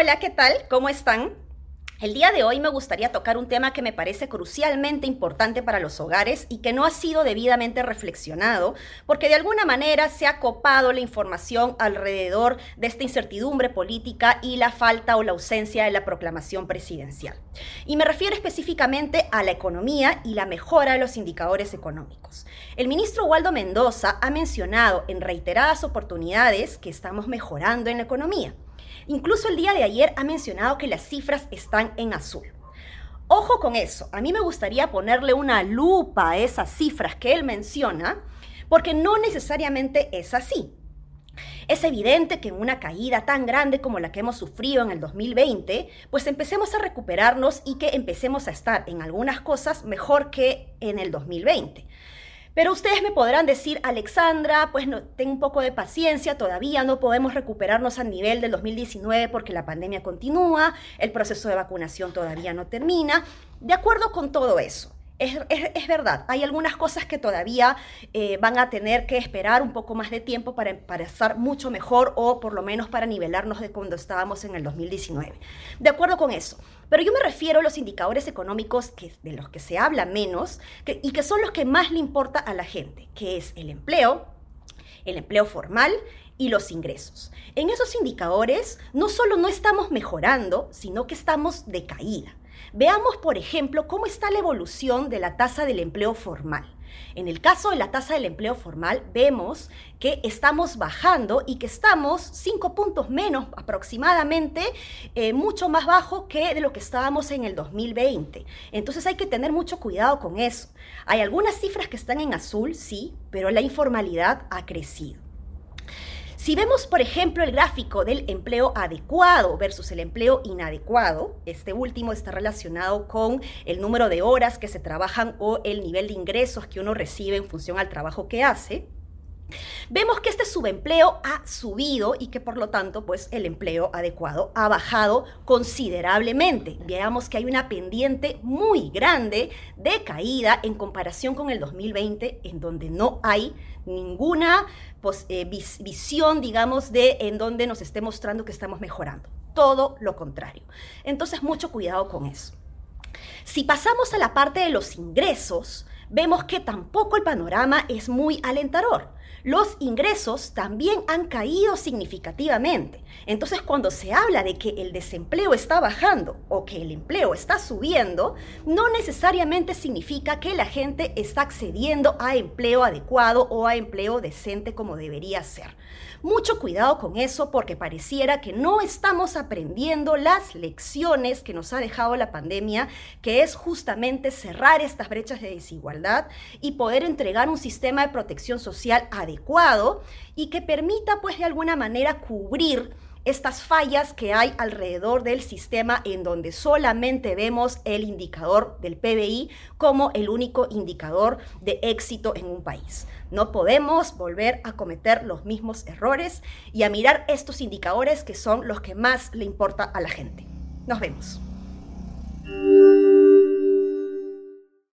Hola, ¿qué tal? ¿Cómo están? El día de hoy me gustaría tocar un tema que me parece crucialmente importante para los hogares y que no ha sido debidamente reflexionado, porque de alguna manera se ha copado la información alrededor de esta incertidumbre política y la falta o la ausencia de la proclamación presidencial. Y me refiero específicamente a la economía y la mejora de los indicadores económicos. El ministro Waldo Mendoza ha mencionado en reiteradas oportunidades que estamos mejorando en la economía. Incluso el día de ayer ha mencionado que las cifras están en azul. Ojo con eso, a mí me gustaría ponerle una lupa a esas cifras que él menciona, porque no necesariamente es así. Es evidente que en una caída tan grande como la que hemos sufrido en el 2020, pues empecemos a recuperarnos y que empecemos a estar en algunas cosas mejor que en el 2020. Pero ustedes me podrán decir, Alexandra, pues no, ten un poco de paciencia, todavía no podemos recuperarnos al nivel del 2019 porque la pandemia continúa, el proceso de vacunación todavía no termina. De acuerdo con todo eso, es, verdad, hay algunas cosas que todavía eh, van a tener que esperar un poco más de tiempo para, para, estar mucho mejor o por lo menos para nivelarnos de cuando estábamos en el 2019. De acuerdo con eso. Pero yo me refiero a los indicadores económicos de los que se habla menos y que son los que más le importa a la gente, que es el empleo, el empleo formal y los ingresos. En esos indicadores no solo no estamos mejorando, sino que estamos de caída. Veamos, por ejemplo, cómo está la evolución de la tasa del empleo formal. En el caso de la tasa del empleo formal, vemos que estamos bajando y que estamos cinco puntos menos aproximadamente, eh, mucho más bajo que de lo que estábamos en el 2020. Entonces hay que tener mucho cuidado con eso. Hay algunas cifras que están en azul, sí, pero la informalidad ha crecido. Si vemos, por ejemplo, el gráfico del empleo adecuado versus el empleo inadecuado, este último está relacionado con el número de horas que se trabajan o el nivel de ingresos que uno recibe en función al trabajo que hace. Vemos que este subempleo ha subido y que por lo tanto pues el empleo adecuado ha bajado considerablemente. Veamos que hay una pendiente muy grande de caída en comparación con el 2020 en donde no hay ninguna pues, eh, visión, digamos, de en donde nos esté mostrando que estamos mejorando. Todo lo contrario. Entonces, mucho cuidado con eso. Si pasamos a la parte de los ingresos, vemos que tampoco el panorama es muy alentador los ingresos también han caído significativamente. Entonces, cuando se habla de que el desempleo está bajando o que el empleo está subiendo, no necesariamente significa que la gente está accediendo a empleo adecuado o a empleo decente como debería ser. Mucho cuidado con eso porque pareciera que no estamos aprendiendo las lecciones que nos ha dejado la pandemia, que es justamente cerrar estas brechas de desigualdad y poder entregar un sistema de protección social adecuado y que permita pues de alguna manera cubrir estas fallas que hay alrededor del sistema en donde solamente vemos el indicador del PBI como el único indicador de éxito en un país. No podemos volver a cometer los mismos errores y a mirar estos indicadores que son los que más le importa a la gente. Nos vemos.